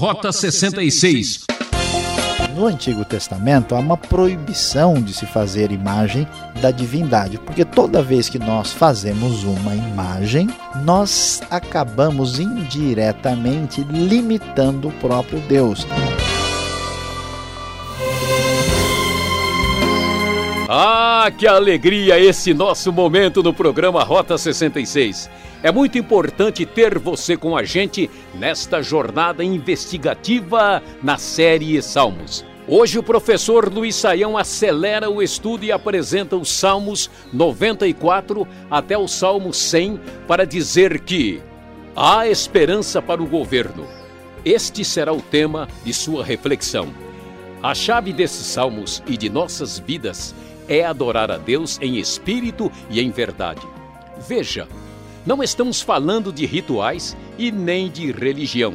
Rota 66. No Antigo Testamento há uma proibição de se fazer imagem da divindade, porque toda vez que nós fazemos uma imagem, nós acabamos indiretamente limitando o próprio Deus. Ah, que alegria esse nosso momento no programa Rota 66. É muito importante ter você com a gente nesta jornada investigativa na série Salmos. Hoje o professor Luiz Saião acelera o estudo e apresenta os Salmos 94 até o Salmo 100 para dizer que há esperança para o governo. Este será o tema de sua reflexão. A chave desses salmos e de nossas vidas é adorar a Deus em espírito e em verdade. Veja, não estamos falando de rituais e nem de religião.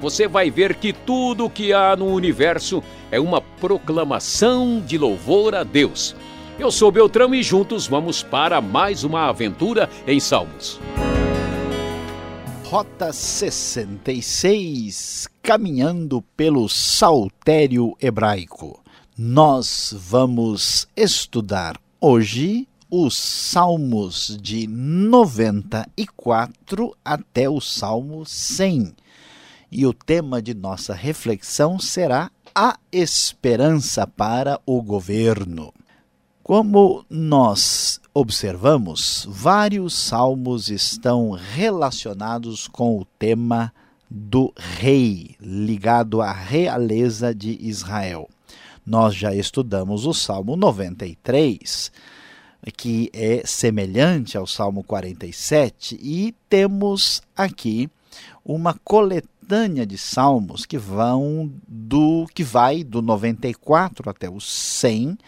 Você vai ver que tudo o que há no universo é uma proclamação de louvor a Deus. Eu sou Beltrão e juntos vamos para mais uma aventura em Salmos. Rota 66 Caminhando pelo Saltério Hebraico nós vamos estudar hoje os Salmos de 94 até o Salmo 100. E o tema de nossa reflexão será a esperança para o governo. Como nós observamos, vários salmos estão relacionados com o tema do rei, ligado à realeza de Israel. Nós já estudamos o Salmo 93, que é semelhante ao Salmo 47, e temos aqui uma coletânea de salmos que vão do que vai do 94 até o 100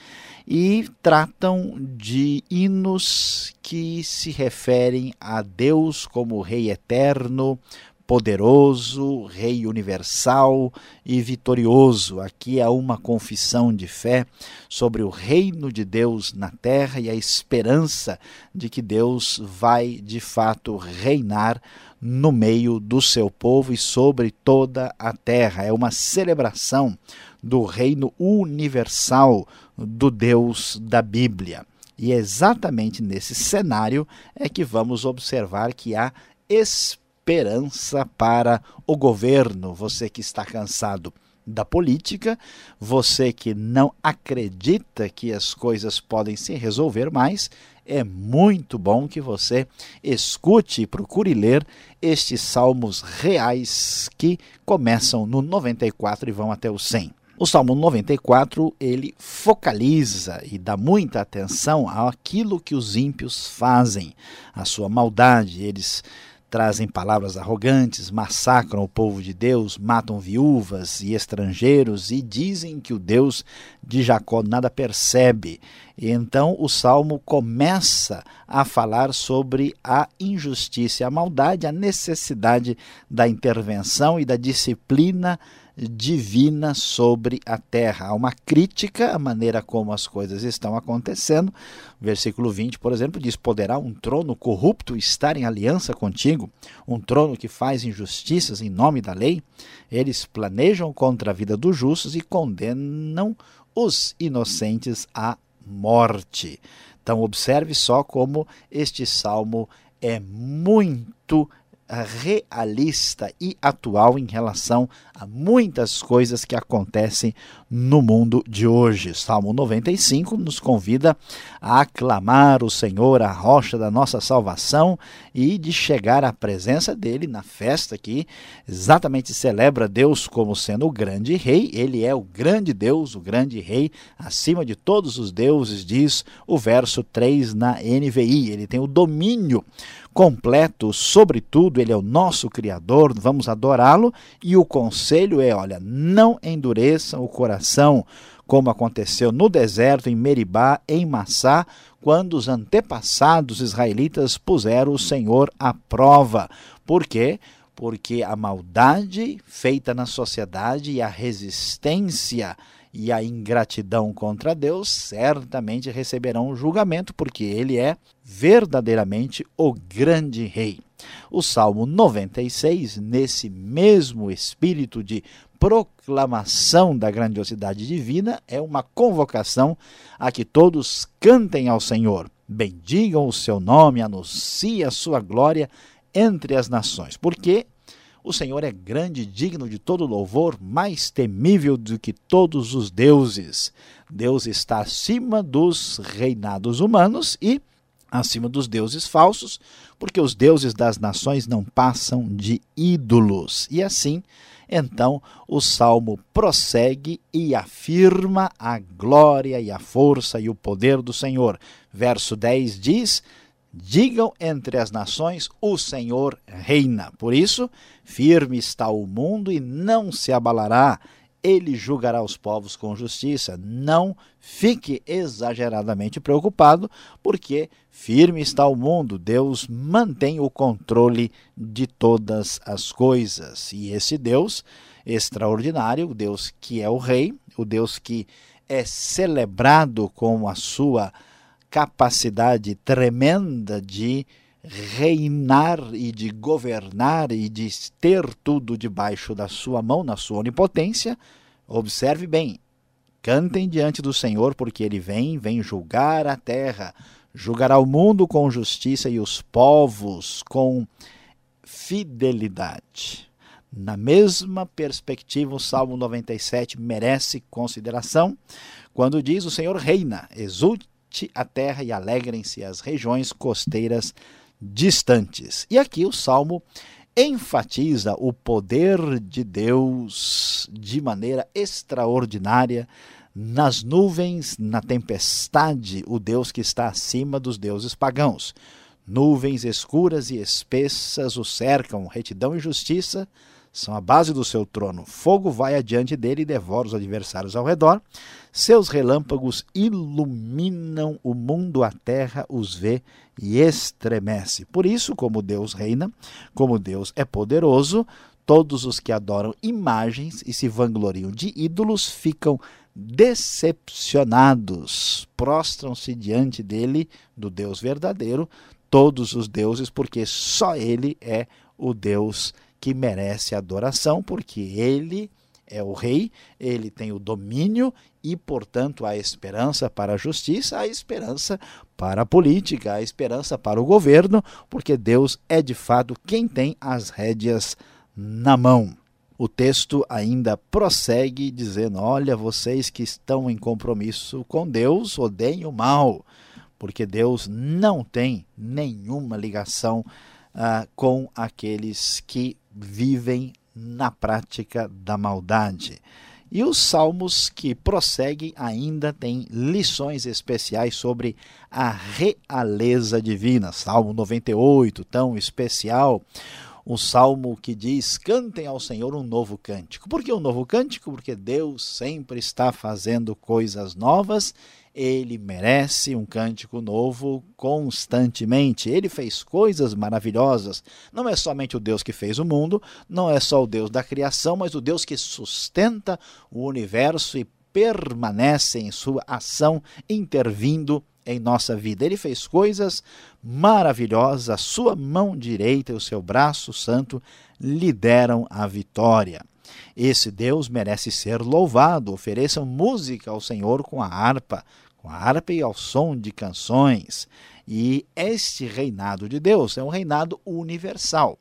e tratam de hinos que se referem a Deus como Rei eterno, poderoso, Rei universal e vitorioso. Aqui há uma confissão de fé sobre o reino de Deus na terra e a esperança de que Deus vai de fato reinar no meio do seu povo e sobre toda a terra. É uma celebração do reino universal do Deus da Bíblia. E é exatamente nesse cenário é que vamos observar que há esperança esperança para o governo. Você que está cansado da política, você que não acredita que as coisas podem se resolver mais, é muito bom que você escute e procure ler estes salmos reais que começam no 94 e vão até o 100. O Salmo 94, ele focaliza e dá muita atenção àquilo que os ímpios fazem, a sua maldade, eles trazem palavras arrogantes, massacram o povo de Deus, matam viúvas e estrangeiros e dizem que o Deus de Jacó nada percebe. E então o salmo começa a falar sobre a injustiça, a maldade, a necessidade da intervenção e da disciplina divina sobre a terra. Há uma crítica à maneira como as coisas estão acontecendo. Versículo 20, por exemplo, diz: Poderá um trono corrupto estar em aliança contigo? Um trono que faz injustiças em nome da lei? Eles planejam contra a vida dos justos e condenam os inocentes à morte. Então, observe só como este salmo é muito realista e atual em relação a muitas coisas que acontecem no mundo de hoje. Salmo 95 nos convida a aclamar o Senhor, a rocha da nossa salvação, e de chegar à presença dele na festa que exatamente celebra Deus como sendo o grande rei. Ele é o grande Deus, o grande rei, acima de todos os deuses, diz o verso 3 na NVI. Ele tem o domínio completo sobre tudo, ele é o nosso Criador, vamos adorá-lo. E o conselho é: olha, não endureçam o coração, como aconteceu no deserto, em Meribá, em Massá, quando os antepassados israelitas puseram o Senhor à prova. Por quê? porque a maldade feita na sociedade e a resistência e a ingratidão contra Deus certamente receberão julgamento, porque ele é verdadeiramente o grande rei. O Salmo 96, nesse mesmo espírito de proclamação da grandiosidade divina, é uma convocação a que todos cantem ao Senhor, bendigam o seu nome, anunciem a sua glória entre as nações, porque o Senhor é grande digno de todo louvor, mais temível do que todos os deuses. Deus está acima dos reinados humanos e acima dos deuses falsos, porque os deuses das nações não passam de ídolos. E assim, então, o salmo prossegue e afirma a glória e a força e o poder do Senhor. Verso 10 diz: Digam entre as nações: o Senhor reina. Por isso, firme está o mundo e não se abalará. Ele julgará os povos com justiça. Não fique exageradamente preocupado, porque firme está o mundo. Deus mantém o controle de todas as coisas. E esse Deus extraordinário, o Deus que é o Rei, o Deus que é celebrado com a sua capacidade tremenda de reinar e de governar e de ter tudo debaixo da sua mão, na sua onipotência, observe bem, cantem diante do Senhor, porque ele vem, vem julgar a terra, julgará o mundo com justiça e os povos com fidelidade. Na mesma perspectiva, o Salmo 97 merece consideração quando diz: O Senhor reina, exulte a terra e alegrem-se as regiões costeiras distantes. E aqui o salmo enfatiza o poder de Deus de maneira extraordinária nas nuvens, na tempestade, o Deus que está acima dos deuses pagãos. Nuvens escuras e espessas o cercam, retidão e justiça são a base do seu trono. Fogo vai adiante dele e devora os adversários ao redor. Seus relâmpagos iluminam o mundo, a terra os vê e estremece. Por isso, como Deus reina, como Deus é poderoso, todos os que adoram imagens e se vangloriam de ídolos ficam decepcionados, prostram-se diante dele, do Deus verdadeiro, todos os deuses, porque só ele é o Deus que merece adoração, porque ele é o rei, ele tem o domínio e, portanto, a esperança para a justiça, a esperança para a política, a esperança para o governo, porque Deus é de fato quem tem as rédeas na mão. O texto ainda prossegue dizendo: Olha, vocês que estão em compromisso com Deus, odeiem o mal, porque Deus não tem nenhuma ligação uh, com aqueles que vivem na prática da maldade. E os salmos que prosseguem ainda têm lições especiais sobre a realeza divina. Salmo 98, tão especial. Um salmo que diz: Cantem ao Senhor um novo cântico. Por que um novo cântico? Porque Deus sempre está fazendo coisas novas ele merece um cântico novo constantemente. Ele fez coisas maravilhosas. Não é somente o Deus que fez o mundo, não é só o Deus da criação, mas o Deus que sustenta o universo e permanece em sua ação, intervindo em nossa vida. Ele fez coisas maravilhosas, a sua mão direita e o seu braço santo lhe deram a vitória. Esse Deus merece ser louvado. Ofereçam música ao Senhor com a harpa, com a harpa e ao som de canções. E este reinado de Deus é um reinado universal.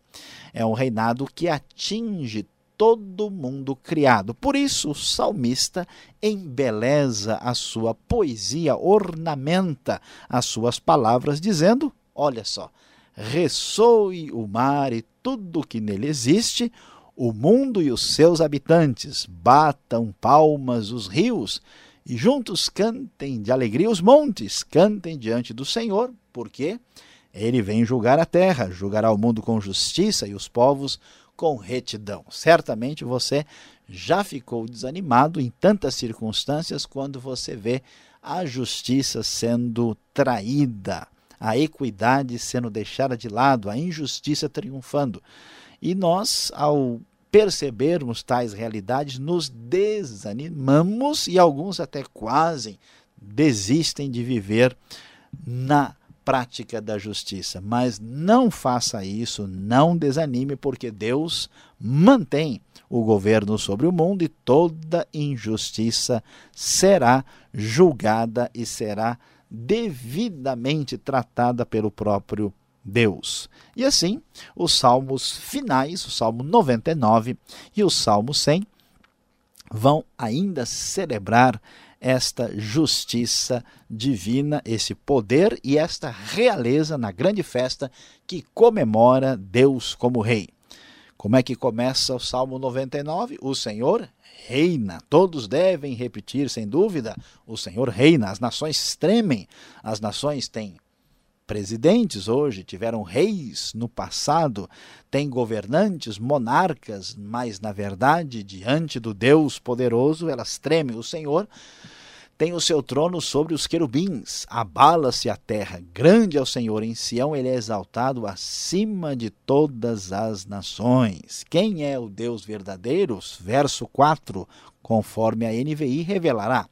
É um reinado que atinge todo mundo criado. Por isso, o salmista embeleza a sua poesia, ornamenta as suas palavras, dizendo: Olha só, ressoe o mar e tudo que nele existe, o mundo e os seus habitantes, batam palmas os rios e juntos cantem de alegria os montes, cantem diante do Senhor, porque ele vem julgar a terra, julgará o mundo com justiça e os povos com retidão. Certamente você já ficou desanimado em tantas circunstâncias quando você vê a justiça sendo traída, a equidade sendo deixada de lado, a injustiça triunfando. E nós, ao percebermos tais realidades, nos desanimamos e alguns até quase desistem de viver na prática da justiça. Mas não faça isso, não desanime, porque Deus mantém o governo sobre o mundo e toda injustiça será julgada e será devidamente tratada pelo próprio Deus. E assim, os salmos finais, o Salmo 99 e o Salmo 100, vão ainda celebrar esta justiça divina, esse poder e esta realeza na grande festa que comemora Deus como Rei. Como é que começa o Salmo 99? O Senhor reina. Todos devem repetir, sem dúvida: o Senhor reina. As nações tremem, as nações têm presidentes hoje, tiveram reis no passado, têm governantes, monarcas, mas na verdade, diante do Deus poderoso, elas tremem. O Senhor tem o seu trono sobre os querubins, abala-se a terra. Grande é o Senhor em Sião, ele é exaltado acima de todas as nações. Quem é o Deus verdadeiro? Verso 4, conforme a NVI revelará.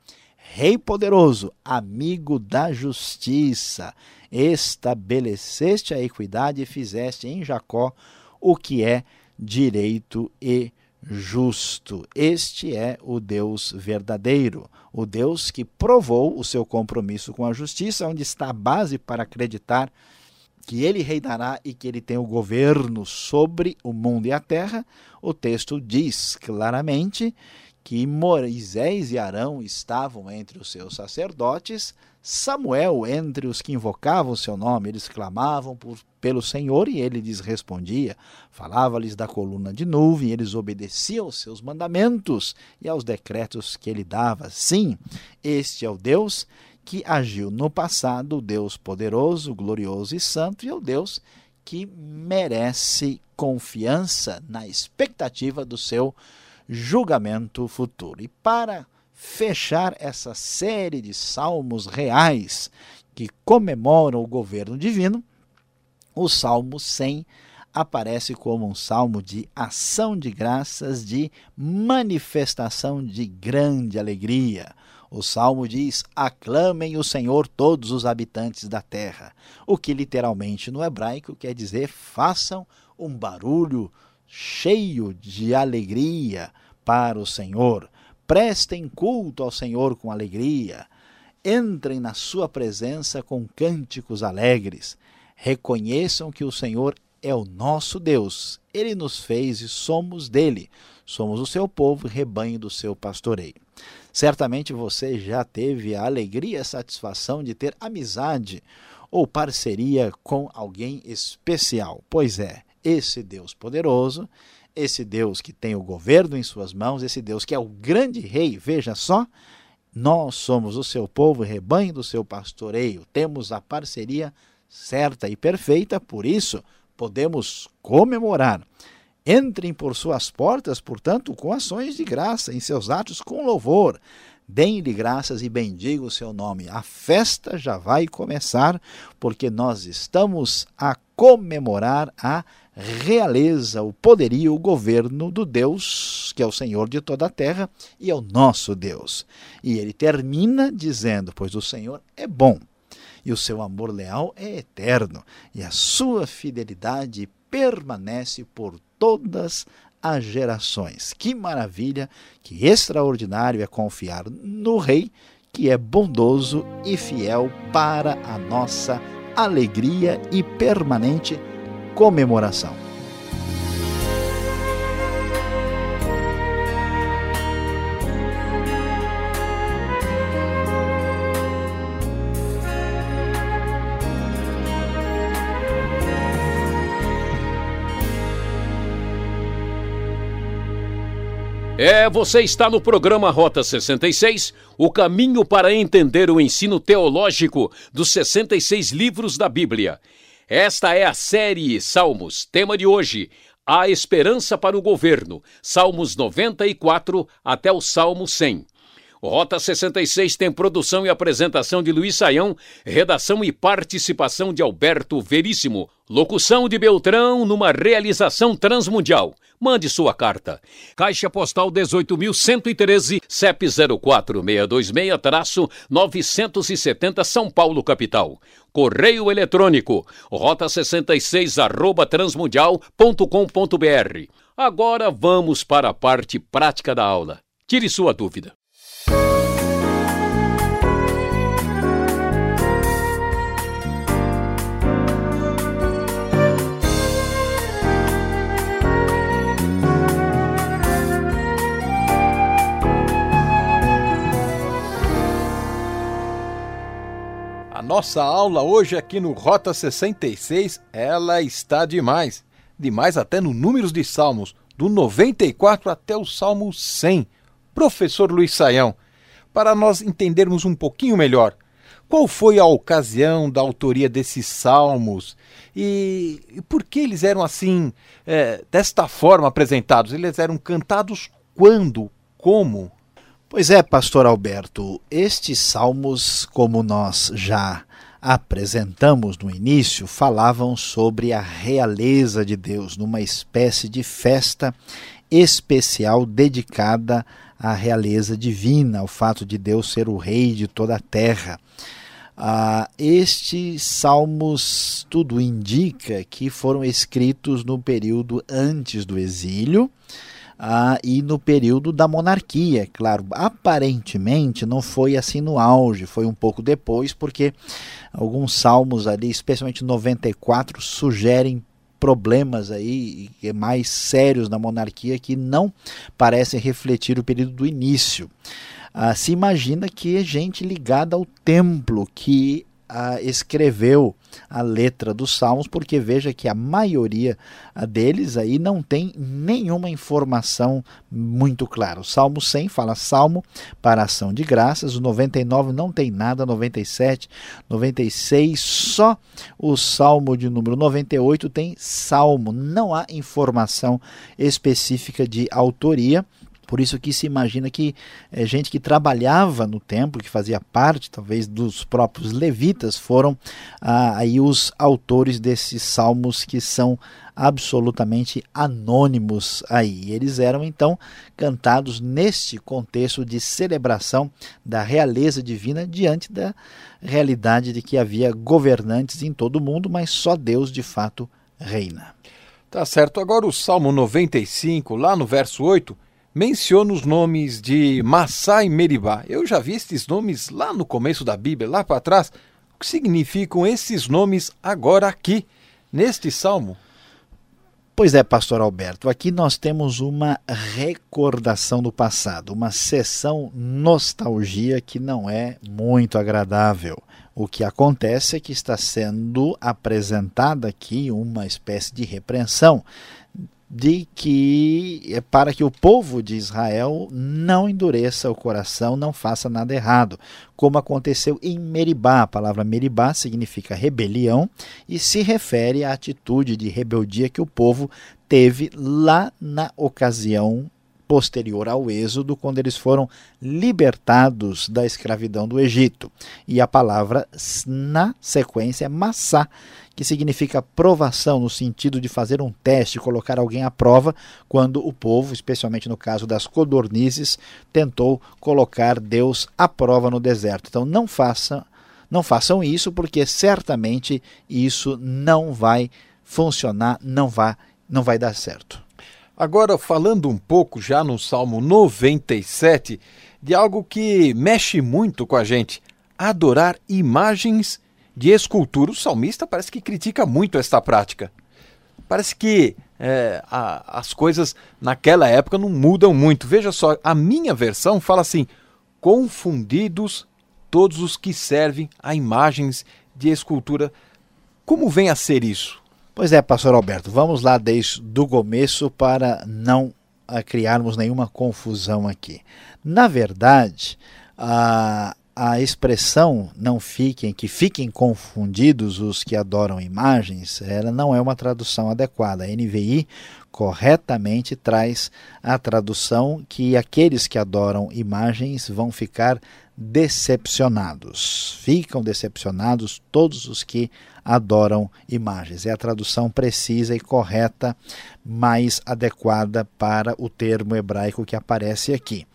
Rei poderoso, amigo da justiça, estabeleceste a equidade e fizeste em Jacó o que é direito e justo. Este é o Deus verdadeiro, o Deus que provou o seu compromisso com a justiça, onde está a base para acreditar que ele reinará e que ele tem o governo sobre o mundo e a terra. O texto diz claramente que Moisés e Arão estavam entre os seus sacerdotes, Samuel entre os que invocavam seu nome, eles clamavam por, pelo Senhor e ele lhes respondia, falava-lhes da coluna de nuvem, eles obedeciam aos seus mandamentos e aos decretos que ele dava. Sim, este é o Deus que agiu no passado, o Deus poderoso, glorioso e santo, e é o Deus que merece confiança na expectativa do seu julgamento futuro. E para fechar essa série de salmos reais que comemoram o governo divino, o Salmo 100 aparece como um salmo de ação de graças, de manifestação de grande alegria. O salmo diz: Aclamem o Senhor todos os habitantes da terra, o que literalmente no hebraico quer dizer façam um barulho cheio de alegria para o Senhor. Prestem culto ao Senhor com alegria. Entrem na sua presença com cânticos alegres. Reconheçam que o Senhor é o nosso Deus. Ele nos fez e somos dele. Somos o seu povo e rebanho do seu pastoreio. Certamente você já teve a alegria e a satisfação de ter amizade ou parceria com alguém especial. Pois é, esse Deus poderoso, esse Deus que tem o governo em suas mãos, esse Deus que é o grande rei, veja só, nós somos o seu povo, rebanho do seu pastoreio, temos a parceria certa e perfeita, por isso podemos comemorar. Entrem por suas portas, portanto, com ações de graça, em seus atos com louvor. Deem-lhe graças e bendigam o seu nome. A festa já vai começar, porque nós estamos a comemorar a realeza, o poderio, o governo do Deus, que é o Senhor de toda a terra e é o nosso Deus. E ele termina dizendo: Pois o Senhor é bom, e o seu amor leal é eterno, e a sua fidelidade permanece por todas as gerações. Que maravilha, que extraordinário é confiar no Rei, que é bondoso e fiel para a nossa alegria e permanente comemoração. É, você está no programa Rota 66, o caminho para entender o ensino teológico dos 66 livros da Bíblia. Esta é a série Salmos, tema de hoje, A Esperança para o Governo, Salmos 94 até o Salmo 100. Rota 66 tem produção e apresentação de Luiz Saião, redação e participação de Alberto Veríssimo. Locução de Beltrão numa realização transmundial. Mande sua carta. Caixa Postal 18.113, CEP 04626-970 São Paulo, capital. Correio eletrônico, rota 66 arroba transmundial.com.br. Agora vamos para a parte prática da aula. Tire sua dúvida. Nossa aula hoje aqui no Rota 66, ela está demais. Demais até no números de salmos, do 94 até o Salmo 100. Professor Luiz Saião, para nós entendermos um pouquinho melhor, qual foi a ocasião da autoria desses salmos e, e por que eles eram assim, é, desta forma apresentados? Eles eram cantados quando? Como? Pois é, pastor Alberto, estes salmos, como nós já apresentamos no início, falavam sobre a realeza de Deus, numa espécie de festa especial dedicada à realeza divina, ao fato de Deus ser o rei de toda a terra. Ah, estes salmos tudo indica que foram escritos no período antes do exílio ah, e no período da monarquia. Claro, aparentemente não foi assim no auge, foi um pouco depois, porque alguns salmos ali, especialmente 94, sugerem problemas aí mais sérios na monarquia que não parecem refletir o período do início. Ah, se imagina que é gente ligada ao templo que escreveu a letra dos salmos, porque veja que a maioria deles aí não tem nenhuma informação muito clara. O Salmo 100 fala salmo para ação de graças, o 99 não tem nada, 97, 96, só o Salmo de número 98 tem salmo, não há informação específica de autoria. Por isso que se imagina que é, gente que trabalhava no templo, que fazia parte talvez dos próprios levitas, foram ah, aí os autores desses salmos que são absolutamente anônimos aí. Eles eram então cantados neste contexto de celebração da realeza divina diante da realidade de que havia governantes em todo o mundo, mas só Deus de fato reina. Tá certo. Agora o Salmo 95, lá no verso 8, menciona os nomes de Massá e Meribá. Eu já vi esses nomes lá no começo da Bíblia, lá para trás. O que significam esses nomes agora aqui, neste salmo? Pois é, pastor Alberto, aqui nós temos uma recordação do passado, uma sessão nostalgia que não é muito agradável. O que acontece é que está sendo apresentada aqui uma espécie de repreensão de que é para que o povo de Israel não endureça o coração, não faça nada errado, como aconteceu em Meribá. A palavra Meribá significa rebelião e se refere à atitude de rebeldia que o povo teve lá na ocasião posterior ao Êxodo, quando eles foram libertados da escravidão do Egito. E a palavra na sequência é massá, que significa provação, no sentido de fazer um teste, colocar alguém à prova, quando o povo, especialmente no caso das codornizes, tentou colocar Deus à prova no deserto. Então não façam, não façam isso, porque certamente isso não vai funcionar, não vai, não vai dar certo. Agora, falando um pouco já no Salmo 97, de algo que mexe muito com a gente: adorar imagens de escultura. O salmista parece que critica muito esta prática. Parece que é, a, as coisas naquela época não mudam muito. Veja só, a minha versão fala assim: confundidos todos os que servem a imagens de escultura. Como vem a ser isso? Pois é, pastor Alberto, vamos lá desde o começo para não ah, criarmos nenhuma confusão aqui. Na verdade, a, a expressão não fiquem, que fiquem confundidos os que adoram imagens, ela não é uma tradução adequada. A NVI corretamente traz a tradução que aqueles que adoram imagens vão ficar decepcionados. Ficam decepcionados todos os que adoram imagens. É a tradução precisa e correta, mais adequada para o termo hebraico que aparece aqui.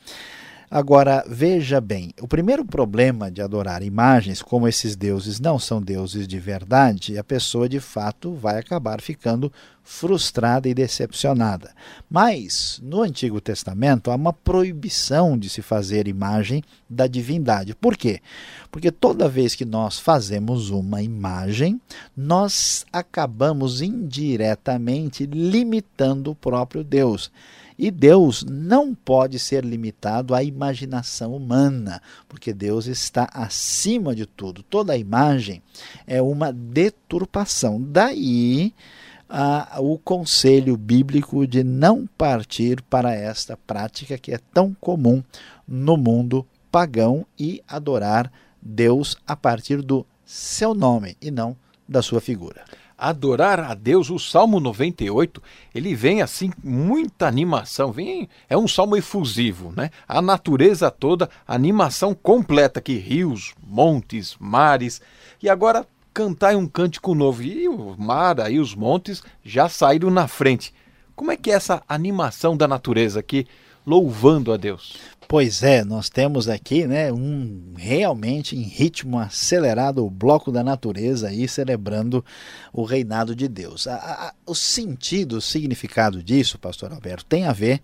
Agora, veja bem, o primeiro problema de adorar imagens, como esses deuses não são deuses de verdade, a pessoa de fato vai acabar ficando frustrada e decepcionada. Mas, no Antigo Testamento, há uma proibição de se fazer imagem da divindade. Por quê? Porque toda vez que nós fazemos uma imagem, nós acabamos indiretamente limitando o próprio Deus. E Deus não pode ser limitado à imaginação humana, porque Deus está acima de tudo. Toda imagem é uma deturpação. Daí o conselho bíblico de não partir para esta prática que é tão comum no mundo pagão e adorar Deus a partir do seu nome e não da sua figura adorar a Deus, o Salmo 98, ele vem assim, muita animação, vem, é um salmo efusivo, né? A natureza toda, animação completa, que rios, montes, mares, e agora cantar um cântico novo, e o mar aí, os montes já saíram na frente. Como é que é essa animação da natureza aqui, louvando a Deus? Pois é, nós temos aqui né, um realmente em ritmo acelerado o bloco da natureza aí celebrando o reinado de Deus. A, a, o sentido, o significado disso, pastor Alberto, tem a ver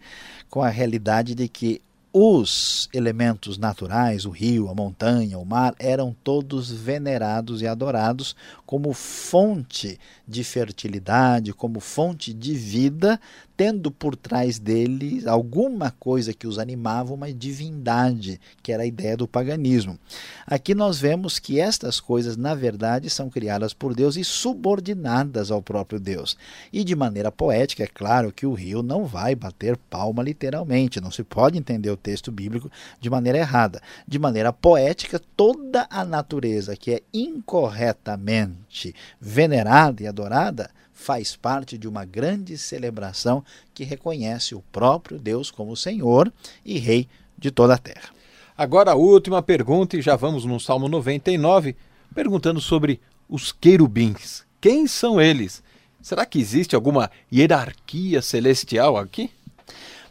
com a realidade de que os elementos naturais, o rio, a montanha, o mar, eram todos venerados e adorados como fonte de fertilidade, como fonte de vida, tendo por trás deles alguma coisa que os animava, uma divindade, que era a ideia do paganismo. Aqui nós vemos que estas coisas, na verdade, são criadas por Deus e subordinadas ao próprio Deus. E de maneira poética, é claro que o rio não vai bater palma literalmente, não se pode entender o texto bíblico de maneira errada. De maneira poética, toda a natureza que é incorretamente venerada e adorada faz parte de uma grande celebração que reconhece o próprio Deus como Senhor e Rei de toda a terra. Agora a última pergunta, e já vamos no Salmo 99, perguntando sobre os querubins. Quem são eles? Será que existe alguma hierarquia celestial aqui?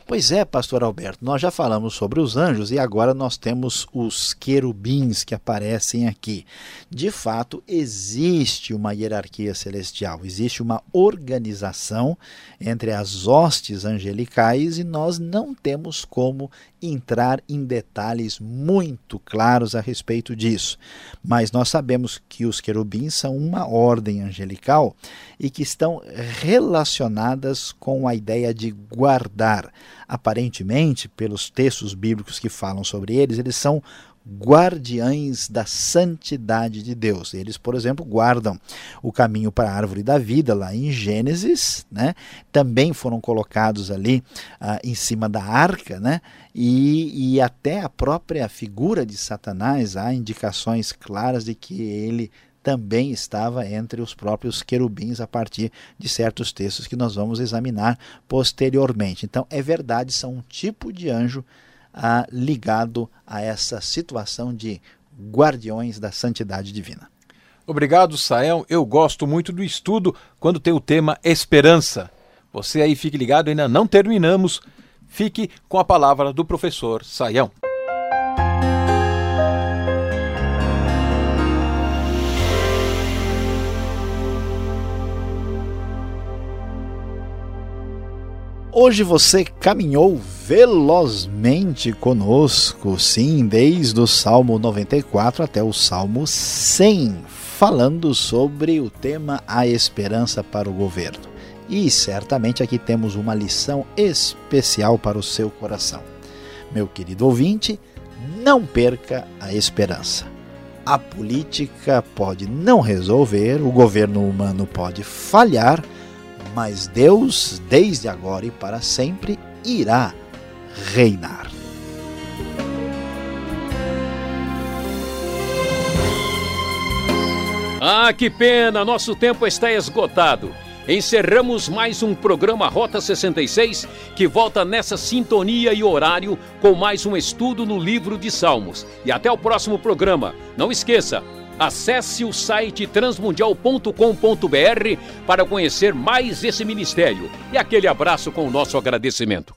Pois é, pastor Alberto, nós já falamos sobre os anjos e agora nós temos os querubins que aparecem aqui. De fato, existe uma hierarquia celestial, existe uma organização entre as hostes angelicais e nós não temos como entrar em detalhes muito claros a respeito disso. Mas nós sabemos que os querubins são uma ordem angelical e que estão relacionadas com a ideia de guardar. Aparentemente, pelos textos bíblicos que falam sobre eles, eles são guardiães da santidade de Deus. Eles, por exemplo, guardam o caminho para a árvore da vida lá em Gênesis, né? Também foram colocados ali ah, em cima da arca, né? E, e até a própria figura de Satanás há indicações claras de que ele também estava entre os próprios querubins a partir de certos textos que nós vamos examinar posteriormente. Então, é verdade, são um tipo de anjo ah, ligado a essa situação de guardiões da santidade divina. Obrigado, Sael. Eu gosto muito do estudo quando tem o tema esperança. Você aí fique ligado, ainda não terminamos. Fique com a palavra do professor Saião. Hoje você caminhou velozmente conosco, sim, desde o Salmo 94 até o Salmo 100, falando sobre o tema A Esperança para o Governo. E certamente aqui temos uma lição especial para o seu coração. Meu querido ouvinte, não perca a esperança. A política pode não resolver, o governo humano pode falhar mas Deus, desde agora e para sempre, irá reinar. Ah, que pena! Nosso tempo está esgotado. encerramos mais um programa Rota 66 que volta nessa sintonia e horário com mais um estudo no livro de Salmos. E até o próximo programa. Não esqueça, acesse o site transmundial.com.br para conhecer mais esse ministério. E aquele abraço com o nosso agradecimento.